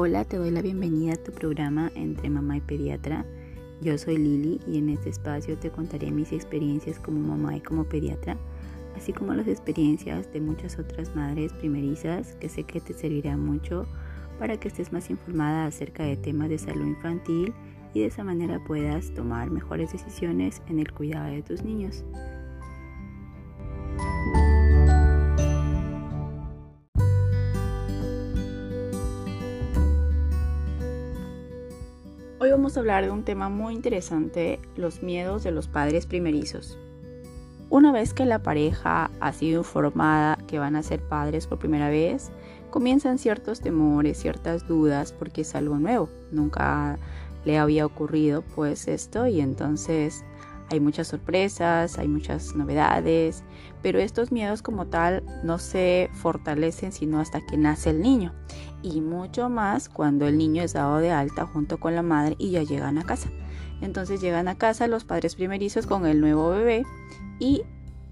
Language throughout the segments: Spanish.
Hola, te doy la bienvenida a tu programa Entre Mamá y Pediatra. Yo soy Lili y en este espacio te contaré mis experiencias como mamá y como pediatra, así como las experiencias de muchas otras madres primerizas que sé que te servirán mucho para que estés más informada acerca de temas de salud infantil y de esa manera puedas tomar mejores decisiones en el cuidado de tus niños. Vamos a hablar de un tema muy interesante, los miedos de los padres primerizos. Una vez que la pareja ha sido informada que van a ser padres por primera vez, comienzan ciertos temores, ciertas dudas, porque es algo nuevo, nunca le había ocurrido pues esto y entonces hay muchas sorpresas, hay muchas novedades, pero estos miedos como tal no se fortalecen sino hasta que nace el niño y mucho más cuando el niño es dado de alta junto con la madre y ya llegan a casa. Entonces llegan a casa los padres primerizos con el nuevo bebé y,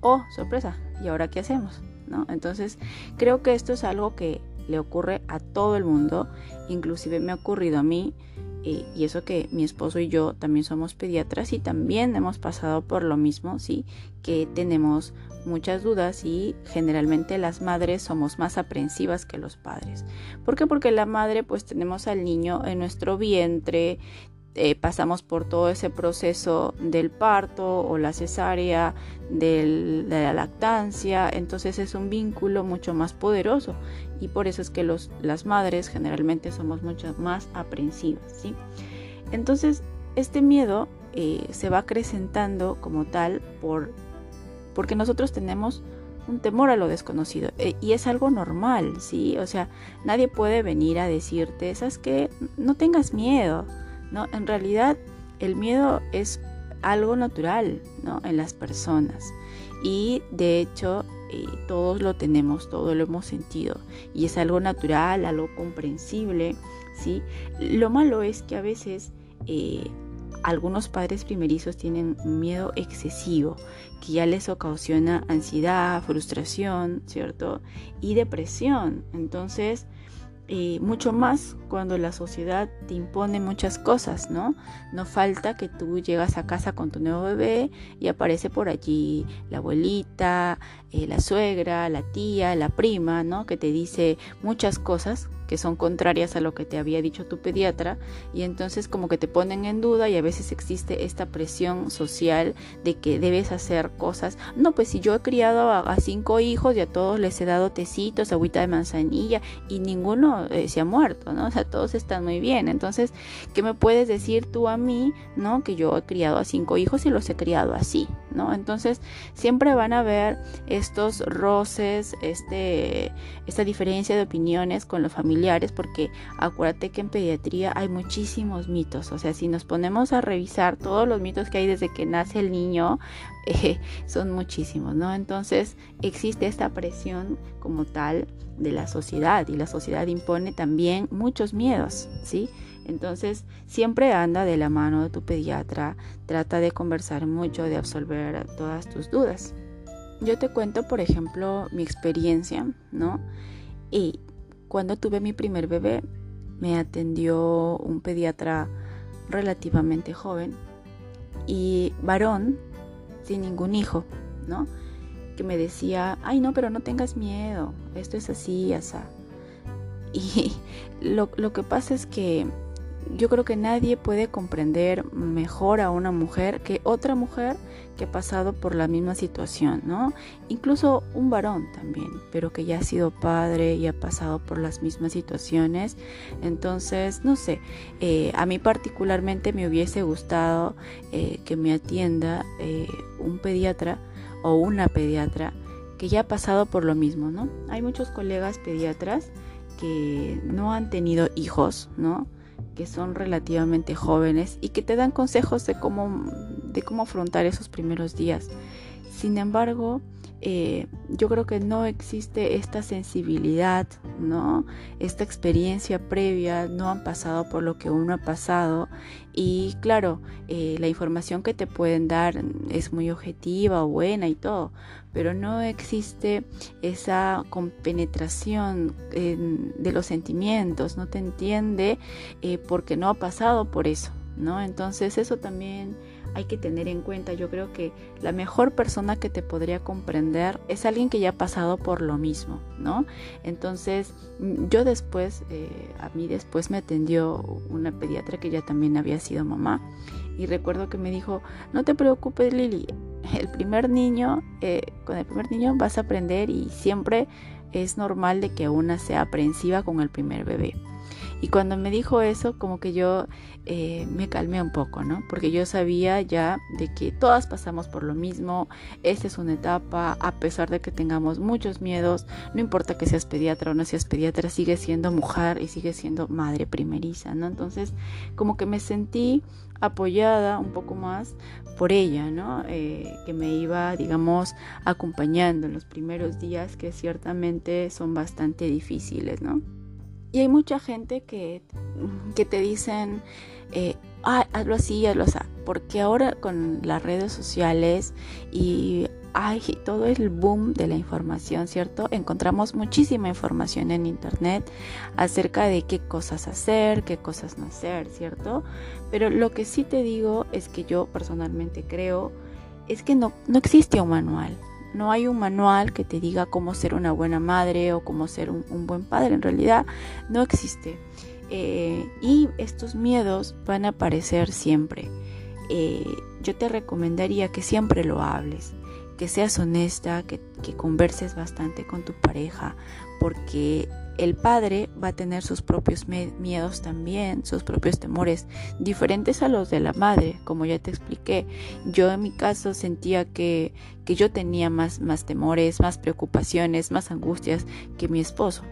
oh, sorpresa, ¿y ahora qué hacemos? ¿No? Entonces creo que esto es algo que le ocurre a todo el mundo, inclusive me ha ocurrido a mí y eso que mi esposo y yo también somos pediatras y también hemos pasado por lo mismo, sí, que tenemos muchas dudas y generalmente las madres somos más aprensivas que los padres. ¿Por qué? Porque la madre pues tenemos al niño en nuestro vientre, eh, pasamos por todo ese proceso del parto o la cesárea, de la lactancia, entonces es un vínculo mucho más poderoso y por eso es que los, las madres generalmente somos mucho más aprensivas. ¿sí? Entonces este miedo eh, se va acrecentando como tal por porque nosotros tenemos un temor a lo desconocido eh, y es algo normal, ¿sí? O sea, nadie puede venir a decirte, ¿sabes qué? No tengas miedo, ¿no? En realidad, el miedo es algo natural, ¿no? En las personas y de hecho eh, todos lo tenemos, todos lo hemos sentido y es algo natural, algo comprensible, ¿sí? Lo malo es que a veces eh, algunos padres primerizos tienen miedo excesivo que ya les ocasiona ansiedad, frustración, ¿cierto? Y depresión. Entonces, eh, mucho más cuando la sociedad te impone muchas cosas, ¿no? No falta que tú llegas a casa con tu nuevo bebé y aparece por allí la abuelita, eh, la suegra, la tía, la prima, ¿no? Que te dice muchas cosas que son contrarias a lo que te había dicho tu pediatra y entonces como que te ponen en duda y a veces existe esta presión social de que debes hacer cosas. No, pues si yo he criado a, cinco hijos y a todos les he dado tecitos, agüita de manzanilla y ninguno eh, se ha muerto, ¿no? O sea, todos están muy bien. Entonces, ¿qué me puedes decir tú a mí, ¿no? Que yo he criado a cinco hijos y los he criado así, ¿no? Entonces, siempre van a haber estos roces, este, esta diferencia de opiniones con los familiares porque acuérdate que en pediatría hay muchísimos mitos, o sea, si nos ponemos a revisar todos los mitos que hay desde que nace el niño, eh, son muchísimos, ¿no? Entonces existe esta presión como tal de la sociedad y la sociedad impone también muchos miedos, ¿sí? Entonces, siempre anda de la mano de tu pediatra, trata de conversar mucho, de absolver todas tus dudas. Yo te cuento, por ejemplo, mi experiencia, ¿no? Y cuando tuve mi primer bebé, me atendió un pediatra relativamente joven y varón, sin ningún hijo, ¿no? Que me decía, ay no, pero no tengas miedo, esto es así, así. Y lo, lo que pasa es que yo creo que nadie puede comprender mejor a una mujer que otra mujer que ha pasado por la misma situación, ¿no? Incluso un varón también, pero que ya ha sido padre y ha pasado por las mismas situaciones. Entonces, no sé, eh, a mí particularmente me hubiese gustado eh, que me atienda eh, un pediatra o una pediatra que ya ha pasado por lo mismo, ¿no? Hay muchos colegas pediatras que no han tenido hijos, ¿no? Que son relativamente jóvenes y que te dan consejos de cómo, de cómo afrontar esos primeros días. Sin embargo, eh, yo creo que no existe esta sensibilidad, ¿no? Esta experiencia previa, no han pasado por lo que uno ha pasado y claro, eh, la información que te pueden dar es muy objetiva buena y todo, pero no existe esa compenetración de los sentimientos, no te entiende eh, porque no ha pasado por eso, ¿no? Entonces eso también hay que tener en cuenta. Yo creo que la mejor persona que te podría comprender es alguien que ya ha pasado por lo mismo, ¿no? Entonces, mm, yo después, eh, a mí después me atendió una pediatra que ya también había sido mamá y recuerdo que me dijo, no te preocupes Lili, el primer niño, eh, con el primer niño vas a aprender y siempre es normal de que una sea aprensiva con el primer bebé. Y cuando me dijo eso, como que yo eh, me calmé un poco, ¿no? Porque yo sabía ya de que todas pasamos por lo mismo, esta es una etapa, a pesar de que tengamos muchos miedos, no importa que seas pediatra o no seas pediatra, sigue siendo mujer y sigue siendo madre primeriza, ¿no? Entonces, como que me sentí apoyada un poco más por ella, ¿no? Eh, que me iba, digamos, acompañando en los primeros días que ciertamente son bastante difíciles, ¿no? Y hay mucha gente que, que te dicen, eh, ah, hazlo así, hazlo así. Porque ahora con las redes sociales y hay todo el boom de la información, ¿cierto? Encontramos muchísima información en internet acerca de qué cosas hacer, qué cosas no hacer, ¿cierto? Pero lo que sí te digo es que yo personalmente creo es que no, no existe un manual. No hay un manual que te diga cómo ser una buena madre o cómo ser un, buen padre. En realidad no existe. Eh, y estos miedos van a aparecer siempre. Eh, yo te recomendaría que siempre lo hables, que seas honesta, que, que converses bastante con tu pareja, porque el padre va a tener sus propios miedos también, sus propios temores, diferentes a los de la madre, como ya te expliqué. Yo en mi caso sentía que, que yo tenía más, más temores, más preocupaciones, más angustias que mi esposo.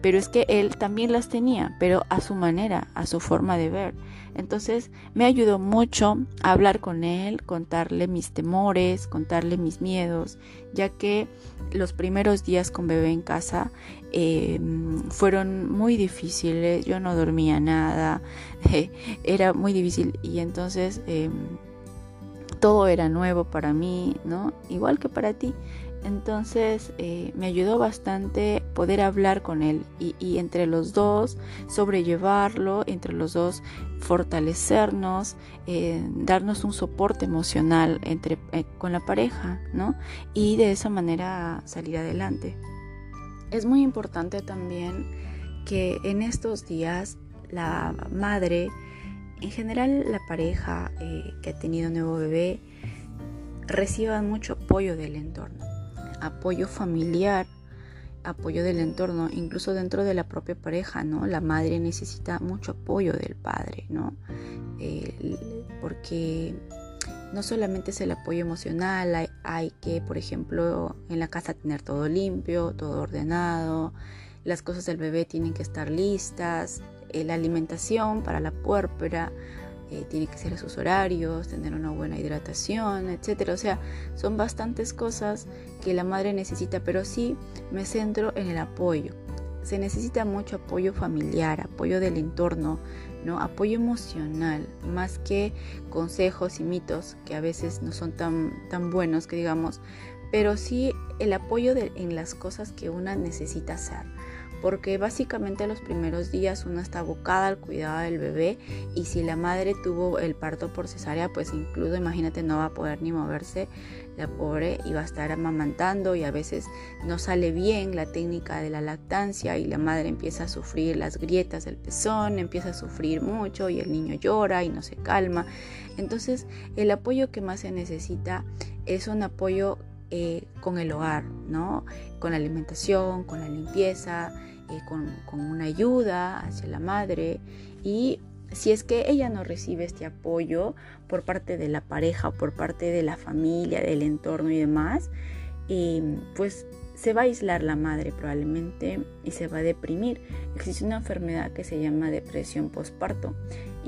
Pero es que él también las tenía, pero a su manera, a su forma de ver. Entonces me ayudó mucho a hablar con él, contarle mis temores, contarle mis miedos, ya que los primeros días con bebé en casa em, fueron muy difíciles, yo no dormía nada, era muy difícil y entonces em, todo era nuevo para mí, ¿no? Igual que para ti. Entonces eh, me ayudó bastante poder hablar con él y, entre los dos sobrellevarlo, entre los dos fortalecernos, eh, darnos un soporte emocional entre, eh, con la pareja, ¿no? Y de esa manera salir adelante. Es muy importante también que en estos días la madre, en general la pareja que ha tenido un nuevo bebé, reciban mucho apoyo del entorno apoyo familiar, apoyo del entorno, incluso dentro de la propia pareja, ¿no? La madre necesita mucho apoyo del padre, ¿no? porque no solamente es el apoyo emocional, hay, que, por ejemplo, en la casa tener todo limpio, todo ordenado, las cosas del bebé tienen que estar listas, eh, la alimentación para la puérpera, eh, tiene que ser a sus horarios, tener una buena hidratación, etcétera. O sea, son bastantes cosas que la madre necesita, pero sí me centro en el apoyo. Se necesita mucho apoyo familiar, apoyo del entorno, ¿no? apoyo emocional, más que consejos y mitos que a veces no son tan, tan buenos que digamos, pero sí el apoyo en las cosas que una necesita hacer porque básicamente los primeros días una está abocada al cuidado del bebé y si la madre tuvo el parto por cesárea, pues incluso imagínate no va a poder ni moverse la pobre y va a estar amamantando y a veces no sale bien la técnica de la lactancia y la madre empieza a sufrir las grietas del pezón, empieza a sufrir mucho y el niño llora y no se calma. Entonces el apoyo que más se necesita es un apoyo eh, con el hogar, ¿no? Con la alimentación, con la limpieza, eh, con, con, una ayuda hacia la madre y si es que ella no recibe este apoyo por parte de la pareja, por parte de la familia, del entorno y demás, eh, pues se va a aislar la madre probablemente y se va a deprimir. Existe una enfermedad que se llama depresión postparto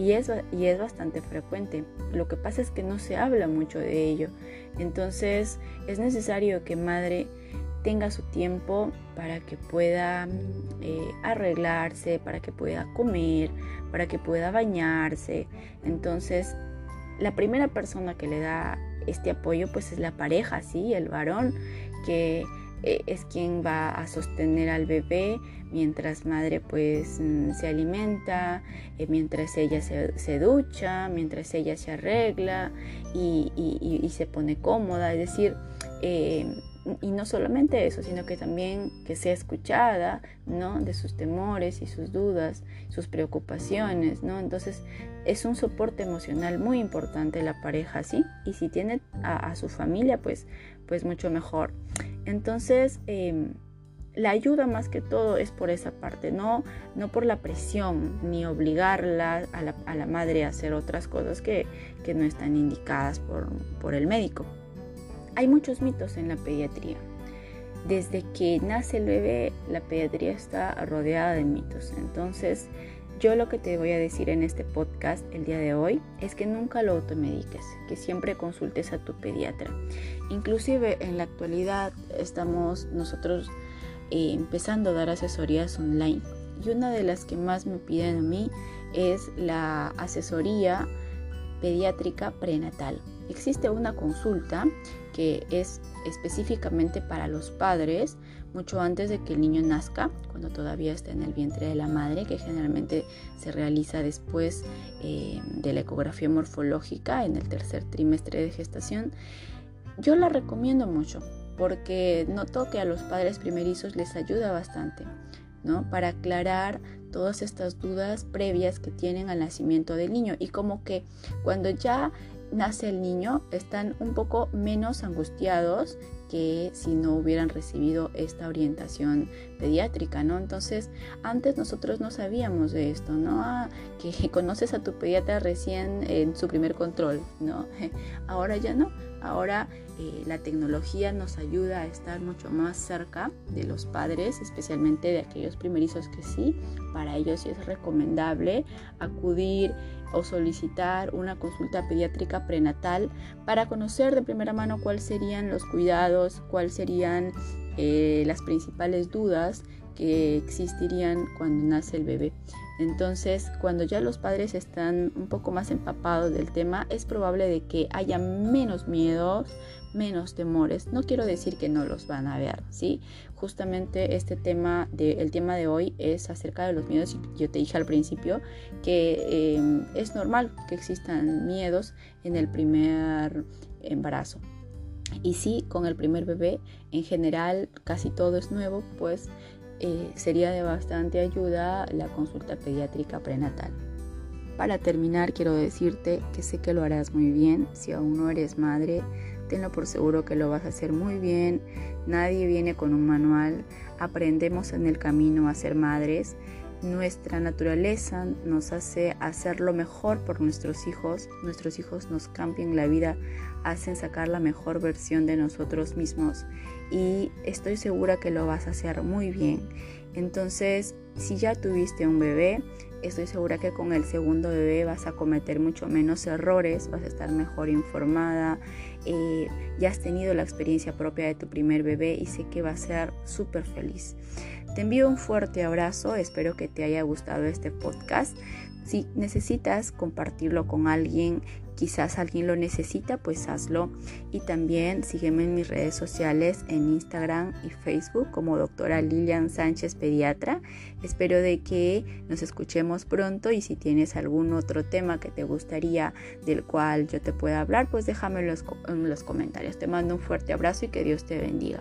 y es, y es bastante frecuente. Lo que pasa es que no se habla mucho de ello. Entonces es necesario que madre tenga su tiempo para que pueda eh, arreglarse, para que pueda comer, para que pueda bañarse. Entonces, la primera persona que le da este apoyo pues es la pareja, ¿sí? El varón que eh, es quien va a sostener al bebé mientras madre pues mm, se alimenta, eh, mientras ella se, ducha, mientras ella se arregla y, y, se pone cómoda, es decir, y no solamente eso, sino que también que sea escuchada, ¿no? De sus temores y sus dudas, sus preocupaciones, ¿no? Entonces es un soporte emocional muy importante la pareja, ¿sí? Y si tiene a, su familia, pues, pues mucho mejor. Entonces, em, la ayuda más que todo es por esa parte, no, no por la presión, ni obligarla a la, a la madre a hacer otras cosas que, que no están indicadas por, por el médico. Hay muchos mitos en la pediatría. Desde que nace el bebé, la pediatría está rodeada de mitos. Entonces, yo lo que te voy a decir en este podcast el día de hoy es que nunca lo automediques, que siempre consultes a tu pediatra. Inclusive en la actualidad estamos nosotros eh, empezando a dar asesorías online y una de las que más me piden a mí es la asesoría pediátrica prenatal. Existe una consulta que es específicamente para los padres mucho antes de que el niño nazca, cuando todavía está en el vientre de la madre, que generalmente se realiza después eh, de la ecografía morfológica en el tercer trimestre de gestación. Yo la recomiendo mucho porque noto que a los padres primerizos les ayuda bastante. ¿no? Para aclarar todas estas dudas previas que tienen al nacimiento del niño y como que cuando ya nace el niño están un poco menos angustiados que si no hubieran recibido esta orientación pediátrica, ¿no? Entonces, antes nosotros no sabíamos de esto, ¿no? Ah, que conoces a tu pediatra recién en su primer control, ¿no? Ahora ya no, ahora eh, la tecnología nos ayuda a estar mucho más cerca de los padres, especialmente de aquellos primerizos que sí, para ellos sí es recomendable acudir o solicitar una consulta pediátrica prenatal para conocer de primera mano cuáles serían los cuidados, cuáles serían eh, las principales dudas que existirían cuando nace el bebé. Entonces, cuando ya los padres están un poco más empapados del tema, es probable de que haya menos miedos, menos temores. No quiero decir que no los van a ver, ¿sí? Justamente este tema, de, el tema de hoy es acerca de los miedos. Yo te dije al principio que em, es normal que existan miedos en el primer embarazo. Y sí, con el primer bebé, en general casi todo es nuevo, pues eh, sería de bastante ayuda la consulta pediátrica prenatal. Para terminar, quiero decirte que sé que lo harás muy bien. Si aún no eres madre, tenlo por seguro que lo vas a hacer muy bien. Nadie viene con un manual. Aprendemos en el camino a ser madres. Nuestra naturaleza nos hace hacer lo mejor por nuestros hijos. Nuestros hijos nos cambian la vida, hacen sacar la mejor versión de nosotros mismos. Y estoy segura que lo vas a hacer muy bien. Entonces, si ya tuviste un bebé, estoy segura que con el segundo bebé vas a cometer mucho menos errores, vas a estar mejor informada, eh, ya has tenido la experiencia propia de tu primer bebé y sé que va a ser súper feliz. Te envío un fuerte abrazo, espero que te haya gustado este podcast. Si necesitas compartirlo con alguien, quizás alguien lo necesita, pues hazlo. Y también sígueme en mis redes sociales, en Instagram y Facebook como doctora Lilian Sánchez Pediatra. Espero de que nos escuchemos pronto y si tienes algún otro tema que te gustaría del cual yo te pueda hablar, pues déjame en los, en los comentarios. Te mando un fuerte abrazo y que Dios te bendiga.